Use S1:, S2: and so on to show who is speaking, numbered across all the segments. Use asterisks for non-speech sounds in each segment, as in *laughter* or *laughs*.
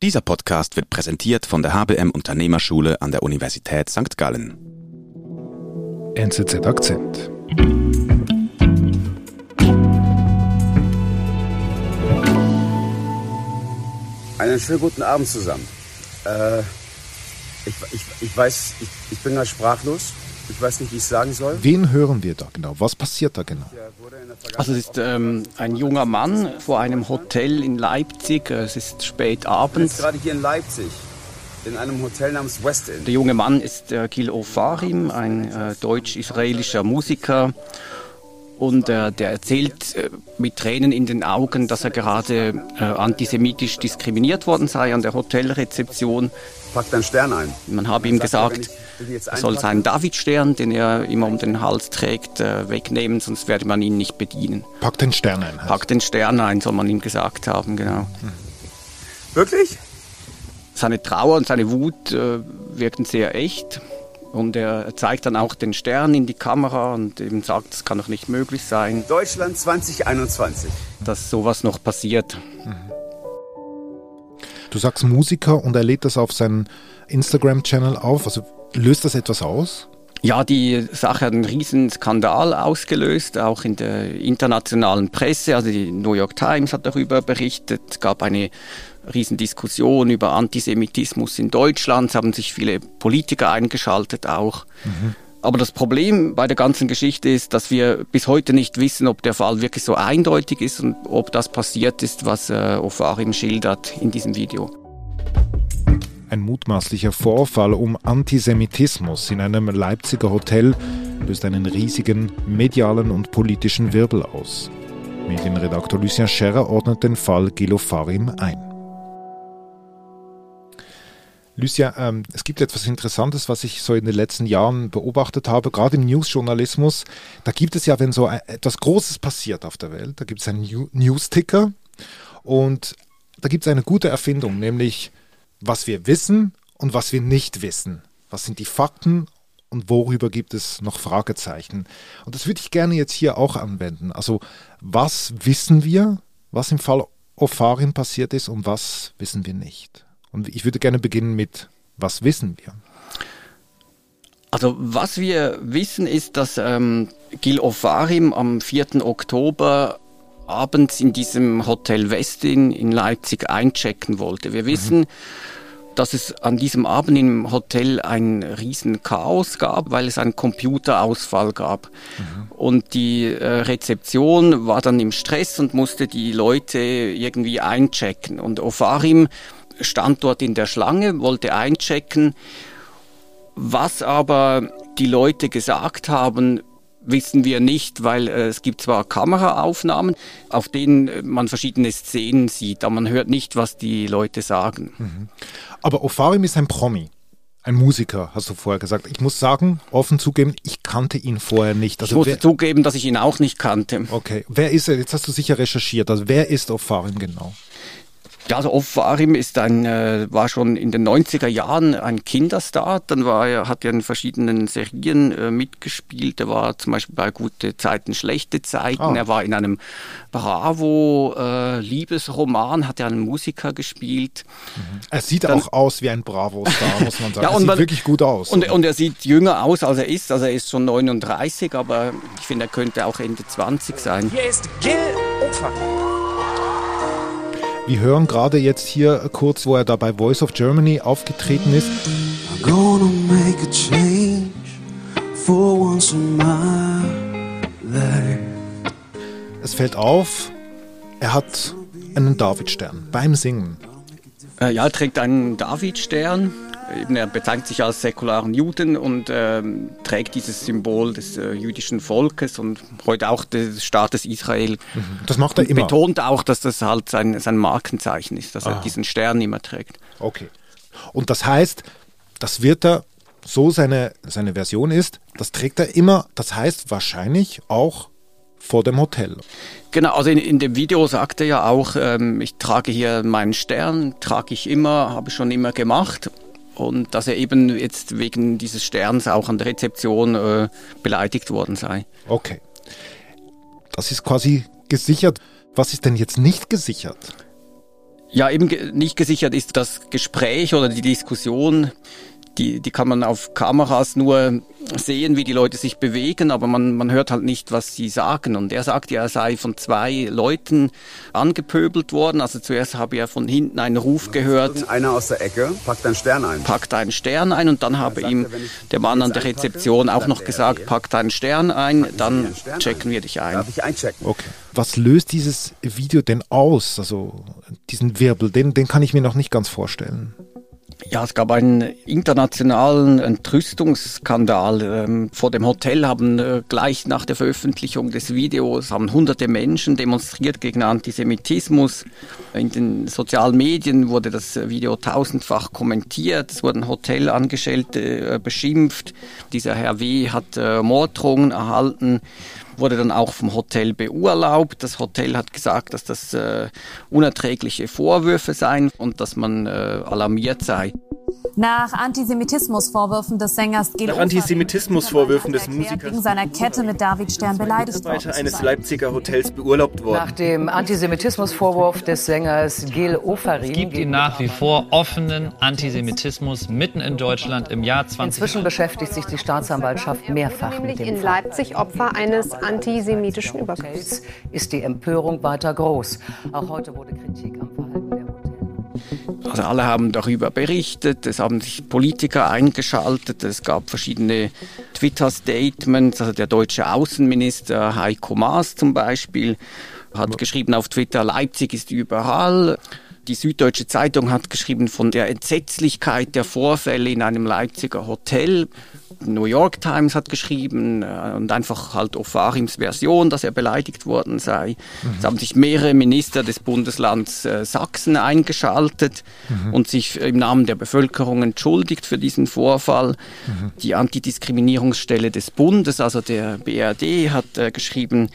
S1: Dieser Podcast wird präsentiert von der HBM Unternehmerschule an der Universität St. Gallen.
S2: NZZ Akzent.
S3: Einen schönen guten Abend zusammen. Äh, ich, ich, ich weiß, ich, ich bin da sprachlos. Ich weiß nicht, wie ich es sagen soll.
S2: Wen hören wir da genau? Was passiert da genau?
S4: Also es ist ähm, ein junger Mann vor einem Hotel in Leipzig. Es ist spät
S3: Ich bin
S4: abends.
S3: jetzt gerade hier in Leipzig, in einem Hotel namens West Inn.
S4: Der junge Mann ist äh, Gil Ofarim, ein äh, deutsch-israelischer Musiker. Und äh, der erzählt äh, mit Tränen in den Augen, dass er gerade äh, antisemitisch diskriminiert worden sei an der Hotelrezeption.
S3: Pack deinen Stern ein.
S4: Man habe ihm
S3: er,
S4: gesagt, er soll seinen Davidstern, den er immer um den Hals trägt, äh, wegnehmen, sonst werde man ihn nicht bedienen.
S2: Pack den Stern ein. heißt.
S4: Pack den Stern ein, soll man ihm gesagt haben, genau.
S3: Wirklich?
S4: Seine Trauer und seine Wut äh, wirken sehr echt. Und er zeigt dann auch den Stern in die Kamera und eben sagt, es kann doch nicht möglich sein,
S3: Deutschland 2021.
S4: dass sowas noch passiert.
S2: Du sagst Musiker und er lädt das auf seinen Instagram-Channel auf. Also löst das etwas aus?
S4: Ja, die Sache hat einen riesen Skandal ausgelöst, auch in der internationalen Presse. Also die New York Times hat darüber berichtet. Es gab eine riesen Diskussion über Antisemitismus in Deutschland. Es haben sich viele Politiker eingeschaltet auch. Aber das Problem bei der ganzen Geschichte ist, dass wir bis heute nicht wissen, ob der Fall wirklich so eindeutig ist und ob das passiert ist, was äh, Ofarim schildert in diesem Video.
S2: Ein mutmaßlicher Vorfall um Antisemitismus in einem Leipziger Hotel löst einen riesigen medialen und politischen Wirbel aus. Medienredakteur Lucien Scherrer ordnet den Fall Gilo Farim ein. Lucia, ähm, es gibt etwas Interessantes, was ich so in den letzten Jahren beobachtet habe, gerade im Newsjournalismus. Da gibt es ja, wenn so ein- etwas Großes passiert auf der Welt, da gibt es einen New- News-Ticker und da gibt es eine gute Erfindung, nämlich was wir wissen und was wir nicht wissen. Was sind die Fakten und worüber gibt es noch Fragezeichen? Und das würde ich gerne jetzt hier auch anwenden. Also was wissen wir, was im Fall Ofarim passiert ist und was wissen wir nicht? Und ich würde gerne beginnen mit, was wissen wir?
S4: Also was wir wissen ist, dass ähm, Gil Ofarim am 4. Oktober abends in diesem Hotel Westin in Leipzig einchecken wollte. Wir wissen, dass es an diesem Abend im Hotel ein riesen Chaos gab, weil es einen Computerausfall gab. Und die äh, Rezeption war dann im Stress und musste die Leute irgendwie einchecken. Und Ofarim stand dort in der Schlange, wollte einchecken. Was aber die Leute gesagt haben, wissen wir nicht, weil äh, es gibt zwar Kameraaufnahmen, auf denen äh, man verschiedene Szenen sieht, aber man hört nicht, was die Leute sagen.
S2: Aber Ofarim ist ein Promi. Ein Musiker, hast du vorher gesagt. Ich muss sagen, offen zugeben, ich kannte ihn vorher nicht.
S4: Ich
S2: Also
S4: musste
S2: wer,
S4: zugeben, dass ich ihn auch nicht kannte.
S2: okay, wer ist er? Jetzt hast du sicher recherchiert. Also wer ist Ofarim genau?
S4: Ja, also Ofarim ist ein, äh, war schon in den 90er Jahren ein Kinderstar. Dann war er, hat er in verschiedenen Serien äh, mitgespielt. Er war zum Beispiel bei Gute Zeiten, Schlechte Zeiten.
S2: Ah.
S4: Er war in einem Bravo-Liebesroman, hat er einen Musiker gespielt.
S2: Er sieht auch aus wie ein Bravo-Star, *laughs* muss man sagen.
S4: Ja,
S2: er
S4: und
S2: sieht
S4: man-
S2: wirklich gut aus.
S4: Und, und er sieht jünger aus, als er ist. Also er ist schon 39, aber ich finde, er könnte auch Ende 20 sein.
S5: Hier ist Gil Ofer.
S2: Wir hören gerade jetzt hier kurz, wo er da bei Voice of Germany aufgetreten ist.
S6: I'm gonna make a change for once in my life.
S2: Es fällt auf, er hat einen Davidstern beim Singen.
S4: Äh, ja, er trägt einen Davidstern. Eben, er bezeichnet sich als säkularen Juden und ähm, trägt dieses Symbol des äh, jüdischen Volkes und heute auch des Staates Israel.
S2: Das macht er
S4: Und
S2: immer.
S4: betont auch, dass das halt sein, sein Markenzeichen ist, dass
S2: Ah.
S4: er diesen Stern immer trägt.
S2: Okay. Und das heißt, das wird er, so seine, seine Version ist, das trägt er immer, das heißt wahrscheinlich auch vor dem Hotel.
S4: Genau, also in, in dem Video sagt er ja auch, ähm, ich trage hier meinen Stern, trage ich immer, habe ich schon immer gemacht. Und dass er eben jetzt wegen dieses Sterns auch an der Rezeption äh, beleidigt worden sei.
S2: Okay. Das ist quasi gesichert. Was ist denn jetzt nicht gesichert?
S4: Ja, eben nicht gesichert ist das Gespräch oder die Diskussion die, die kann man auf Kameras nur sehen, wie die Leute sich bewegen, aber man, man hört halt nicht, was sie sagen. Und er sagt ja, er sei von zwei Leuten angepöbelt worden. Also zuerst habe er von hinten einen Ruf gehört.
S3: Einer aus der Ecke packt einen Stern ein.
S4: Packt einen Stern ein und dann habe ihm der Mann an der Rezeption auch noch gesagt, packt einen Stern ein, dann checken wir dich ein.
S3: Darf ich einchecken?
S2: Okay. Was löst dieses Video denn aus? Also diesen Wirbel, den, den kann ich mir noch nicht ganz vorstellen.
S4: Ja, es gab einen internationalen Entrüstungsskandal. Ähm, vor dem Hotel haben äh, gleich nach der Veröffentlichung des Videos haben hunderte Menschen demonstriert gegen Antisemitismus. In den sozialen Medien wurde das Video tausendfach kommentiert. Es wurden Hotelangestellte äh, beschimpft. Dieser Herr W. hat äh, Morddrohungen erhalten wurde dann auch vom Hotel beurlaubt. Das Hotel hat gesagt, dass das äh, unerträgliche Vorwürfe seien und dass man äh, alarmiert sei.
S5: Nach Antisemitismusvorwürfen des Sängers
S7: Gil Nach Antisemitismusvorwürfen des Musikers
S5: wegen seiner Kette mit David Stern beleidigt
S7: worden eines Leipziger Hotels beurlaubt worden.
S8: Nach dem Antisemitismusvorwurf des Sängers Gil Ofarim.
S9: Es gibt ihn nach wie vor offenen Antisemitismus mitten in Deutschland im Jahr 20.
S8: Inzwischen beschäftigt sich die Staatsanwaltschaft mehrfach mit dem
S10: in Leipzig Opfer eines antisemitischen Übergriffs.
S8: Ist die Empörung weiter groß. Auch heute wurde Kritik am Verhalten
S4: also alle haben darüber berichtet, es haben sich Politiker eingeschaltet, es gab verschiedene Twitter-Statements, also der deutsche Außenminister Heiko Maas zum Beispiel hat geschrieben auf Twitter, Leipzig ist überall. Die Süddeutsche Zeitung hat geschrieben von der Entsetzlichkeit der Vorfälle in einem Leipziger Hotel. New York Times hat geschrieben äh, und einfach halt Ofarims Version, dass er beleidigt worden sei. Mhm. Es haben sich mehrere Minister des Bundeslands äh, Sachsen eingeschaltet mhm. und sich im Namen der Bevölkerung entschuldigt für diesen Vorfall. Mhm. Die Antidiskriminierungsstelle des Bundes, also der BRD, hat äh, geschrieben,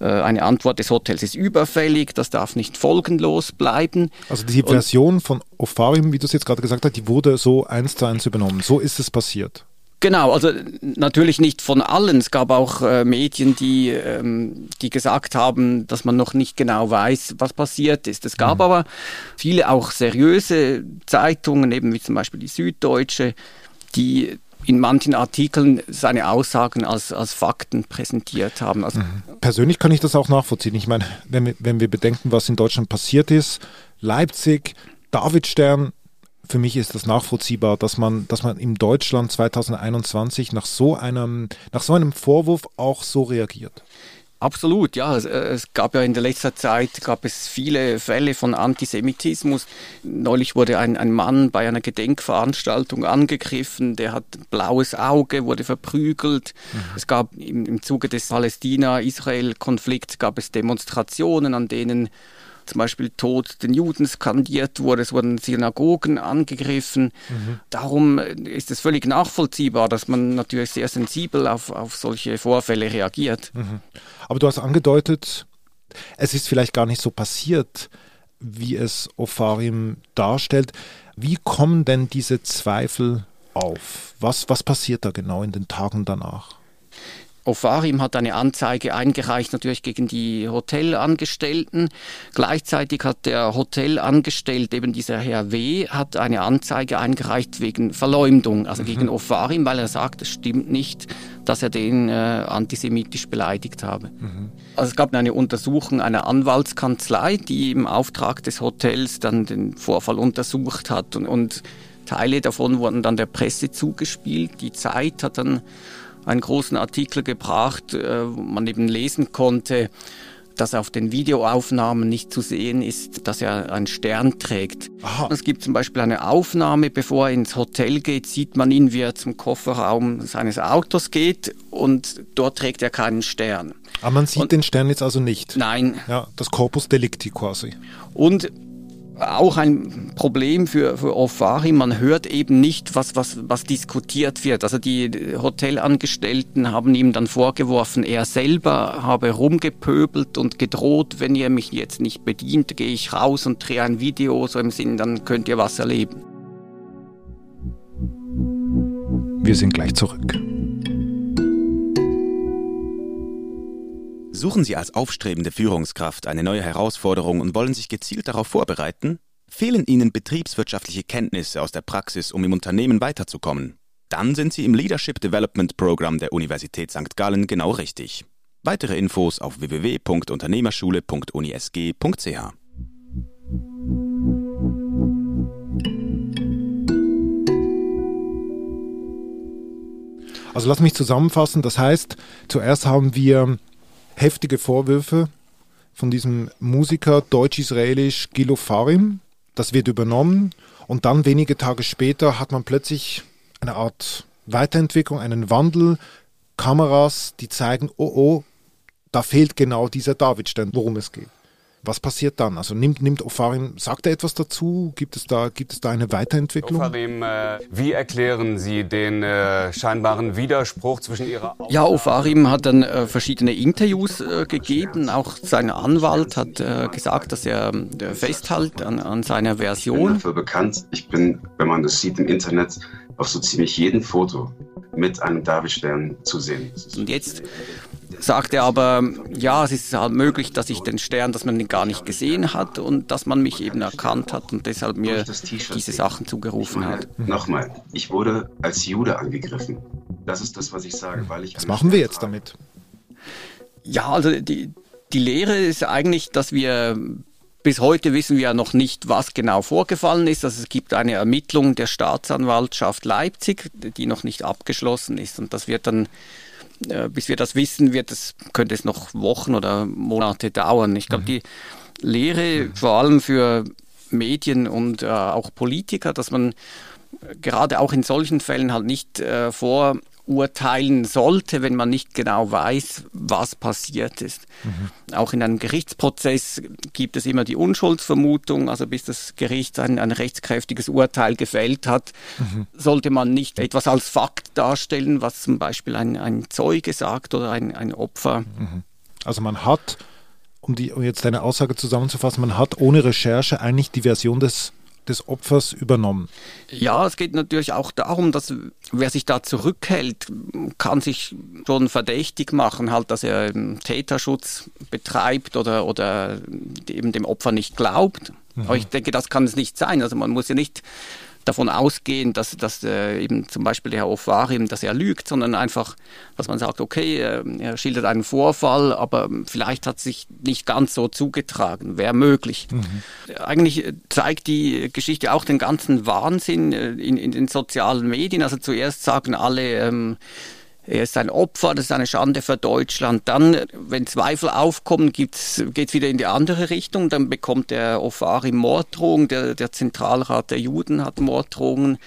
S4: äh, eine Antwort des Hotels ist überfällig, das darf nicht folgenlos bleiben.
S2: Also die Version und, von Ofarim, wie du es jetzt gerade gesagt hast, die wurde so eins zu eins übernommen. So ist es passiert.
S4: Genau, also natürlich nicht von allen. Es gab auch äh, Medien, die, ähm, die gesagt haben, dass man noch nicht genau weiß, was passiert ist. Es gab mhm. aber viele auch seriöse Zeitungen, eben wie zum Beispiel die Süddeutsche, die in manchen Artikeln seine Aussagen als, als Fakten präsentiert haben. Also
S2: mhm. Persönlich kann ich das auch nachvollziehen. Ich meine, wenn wir, wenn wir bedenken, was in Deutschland passiert ist, Leipzig, David Stern, für mich ist das nachvollziehbar, dass man, dass man in Deutschland 2021 nach so einem, nach so einem Vorwurf auch so reagiert.
S4: Absolut, ja. Es, äh, es, gab ja in der letzten Zeit gab es viele Fälle von Antisemitismus. Neulich wurde ein, ein Mann bei einer Gedenkveranstaltung angegriffen, der hat ein blaues Auge, wurde verprügelt. Mhm. Es gab im, im Zuge des Palästina-Israel-Konflikts gab es Demonstrationen, an denen zum Beispiel Tod den Juden skandiert wurde, es wurden Synagogen angegriffen. Mhm. Darum ist es völlig nachvollziehbar, dass man natürlich sehr sensibel auf, auf solche Vorfälle reagiert.
S2: Mhm. Aber du hast angedeutet, es ist vielleicht gar nicht so passiert, wie es Ofarim darstellt. Wie kommen denn diese Zweifel auf? Was, was passiert da genau in den Tagen danach?
S4: Ofarim hat eine Anzeige eingereicht, natürlich gegen die Hotelangestellten. Gleichzeitig hat der Hotelangestellte, eben dieser Herr W., hat eine Anzeige eingereicht wegen Verleumdung, also mhm. gegen Ofarim, weil er sagt, es stimmt nicht, dass er den äh, antisemitisch beleidigt habe. Mhm. Also es gab eine Untersuchung einer Anwaltskanzlei, die im Auftrag des Hotels dann den Vorfall untersucht hat und, und Teile davon wurden dann der Presse zugespielt. Die Zeit hat dann einen großen Artikel gebracht, äh, wo man eben lesen konnte, dass auf den Videoaufnahmen nicht zu sehen ist, dass er einen Stern trägt. Aha. Es gibt zum Beispiel eine Aufnahme, bevor er ins Hotel geht, sieht man ihn, wie er zum Kofferraum seines Autos geht und dort trägt er keinen Stern.
S2: Aber man sieht und, den Stern jetzt also nicht?
S4: Nein.
S2: Ja, das Corpus Delicti quasi.
S4: Und auch ein Problem für, für Ofari. Man hört eben nicht, was, was, was diskutiert wird. Also die Hotelangestellten haben ihm dann vorgeworfen, er selber habe rumgepöbelt und gedroht, wenn ihr mich jetzt nicht bedient, gehe ich raus und drehe ein Video, so im Sinn, dann könnt ihr was erleben.
S2: Wir sind gleich zurück.
S1: Suchen Sie als aufstrebende Führungskraft eine neue Herausforderung und wollen sich gezielt darauf vorbereiten? Fehlen Ihnen betriebswirtschaftliche Kenntnisse aus der Praxis, um im Unternehmen weiterzukommen? Dann sind Sie im Leadership Development Programm der Universität St. Gallen genau richtig. Weitere Infos auf www.unternehmerschule.unisg.ch.
S2: Also lass mich zusammenfassen. Das heißt, zuerst haben wir heftige Vorwürfe von diesem Musiker deutsch-israelisch Gilo Farim. Das wird übernommen und dann wenige Tage später hat man plötzlich eine Art Weiterentwicklung, einen Wandel, Kameras, die zeigen, oh oh, da fehlt genau dieser Davidstern, worum es geht. Was passiert dann? Also nimmt, nimmt Ofarim, sagt er etwas dazu? Gibt es da, gibt es da eine Weiterentwicklung?
S11: Ofarim, äh, wie erklären Sie den äh, scheinbaren Widerspruch zwischen Ihrer...
S4: Ja, Ofarim hat dann äh, verschiedene Interviews äh, gegeben. Auch sein Anwalt hat äh, gesagt, dass er äh, festhält an, an seiner Version.
S12: Ich bin dafür bekannt. Ich bin, wenn man das sieht im Internet, auf so ziemlich jedem Foto mit einem Davidstern zu sehen.
S4: Und jetzt sagt er aber, ja, es ist halt möglich, dass ich den Stern, dass man ihn gar nicht gesehen hat und dass man mich eben erkannt hat und deshalb mir diese Sachen zugerufen hat.
S12: Nochmal, ich wurde als Jude angegriffen. Das ist das, was ich sage, weil ich...
S2: Was machen wir jetzt damit?
S4: Ja, also die, die Lehre ist eigentlich, dass wir bis heute wissen wir ja noch nicht, was genau vorgefallen ist. Also es gibt eine Ermittlung der Staatsanwaltschaft Leipzig, die noch nicht abgeschlossen ist. Und das wird dann, äh, bis wir das wissen, wird es, könnte es noch Wochen oder Monate dauern. Ich glaube, die Lehre vor allem für Medien und äh, auch Politiker, dass man gerade auch in solchen Fällen halt nicht äh, vorurteilen sollte, wenn man nicht genau weiß, was passiert ist. Mhm. Auch in einem Gerichtsprozess gibt es immer die Unschuldsvermutung, also bis das Gericht ein, ein rechtskräftiges Urteil gefällt hat, mhm. sollte man nicht etwas als Fakt darstellen, was zum Beispiel ein, ein Zeuge sagt oder ein, ein Opfer.
S2: Mhm. Also man hat, um, die, um jetzt deine Aussage zusammenzufassen, man hat ohne Recherche eigentlich die Version des des Opfers übernommen.
S4: Ja, es geht natürlich auch darum, dass wer sich da zurückhält, kann sich schon verdächtig machen, halt, dass er Täterschutz betreibt oder, oder eben dem Opfer nicht glaubt. Mhm. Aber ich denke, das kann es nicht sein. Also man muss ja nicht davon ausgehen, dass, dass äh, eben zum Beispiel der Herr Ofarim, dass er lügt, sondern einfach, dass man sagt, okay, äh, er schildert einen Vorfall, aber vielleicht hat sich nicht ganz so zugetragen, wäre möglich. Mhm. Eigentlich zeigt die Geschichte auch den ganzen Wahnsinn äh, in, in den sozialen Medien. Also zuerst sagen alle, ähm, er ist ein Opfer, das ist eine Schande für Deutschland. Dann, wenn Zweifel aufkommen, geht es wieder in die andere Richtung. Dann bekommt der Ofari Morddrohungen, der, der Zentralrat der Juden hat Morddrohungen.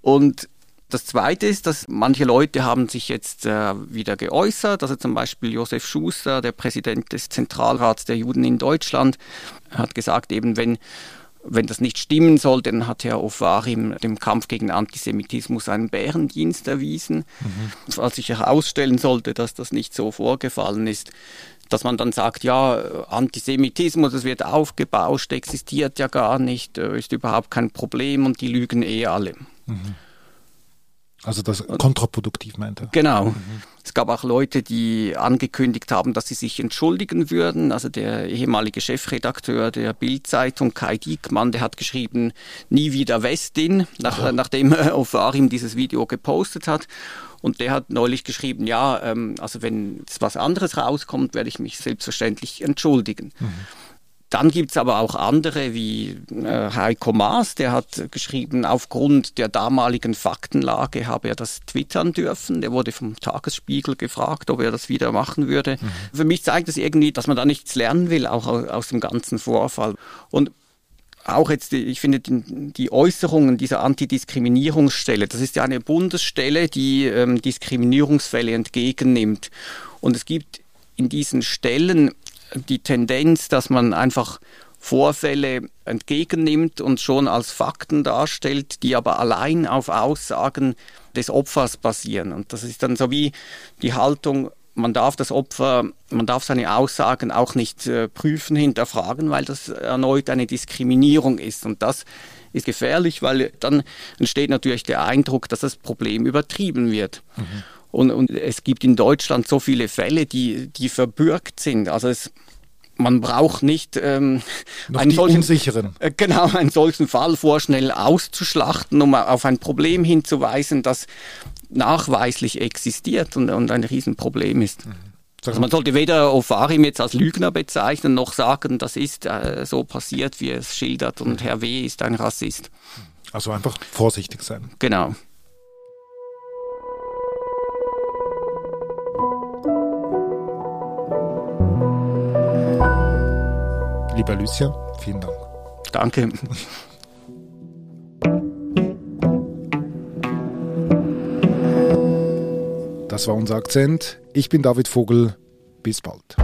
S4: Und das Zweite ist, dass manche Leute haben sich jetzt äh, wieder geäußert. Also zum Beispiel Josef Schuster, der Präsident des Zentralrats der Juden in Deutschland, hat gesagt, eben wenn wenn das nicht stimmen soll, dann hat Herr Ofarim dem Kampf gegen Antisemitismus einen Bärendienst erwiesen. Mhm. Falls sich herausstellen sollte, dass das nicht so vorgefallen ist, dass man dann sagt, ja, Antisemitismus, das wird aufgebauscht, existiert ja gar nicht, äh, ist überhaupt kein Problem und die lügen eh alle. Mhm.
S2: Also das kontraproduktiv meint er.
S4: Genau. Mhm. Es gab auch Leute, die angekündigt haben, dass sie sich entschuldigen würden. Also der ehemalige Chefredakteur der Bildzeitung Kai Diekmann, der hat geschrieben, nie wieder Westin, nach, nachdem Ofarim dieses Video gepostet hat. Und der hat neulich geschrieben, ja, ähm, also wenn was anderes rauskommt, werde ich mich selbstverständlich entschuldigen. Mhm. Dann gibt es aber auch andere wie äh, Heiko Maas, der hat geschrieben, aufgrund der damaligen Faktenlage habe er das twittern dürfen. Der wurde vom Tagesspiegel gefragt, ob er das wieder machen würde. Mhm. Für mich zeigt es das irgendwie, dass man da nichts lernen will, auch aus dem ganzen Vorfall. Und auch jetzt, ich finde, die, die Äußerungen dieser Antidiskriminierungsstelle, das ist ja eine Bundesstelle, die ähm, Diskriminierungsfälle entgegennimmt. Und es gibt in diesen Stellen die Tendenz, dass man einfach Vorfälle entgegennimmt und schon als Fakten darstellt, die aber allein auf Aussagen des Opfers basieren. Und das ist dann so wie die Haltung, man darf das Opfer, man darf seine Aussagen auch nicht äh, prüfen, hinterfragen, weil das erneut eine Diskriminierung ist. Und das ist gefährlich, weil dann entsteht natürlich der Eindruck, dass das Problem übertrieben wird. Mhm. Und, und es gibt in Deutschland so viele Fälle, die, die verbürgt sind. Also es man braucht nicht ähm, einen solchen,
S2: unsicheren.
S4: äh, genau einen solchen Fall vorschnell auszuschlachten, um auf ein Problem hinzuweisen, das nachweislich existiert und, und ein Riesenproblem ist. Also man sollte weder Ofarim jetzt als Lügner bezeichnen, noch sagen, das ist äh, so passiert, wie es schildert und Herr W. ist ein Rassist.
S2: Also einfach vorsichtig sein.
S4: Genau.
S2: Lieber Lucia, vielen Dank.
S4: Danke.
S2: Das war unser Akzent. Ich bin David Vogel. Bis bald.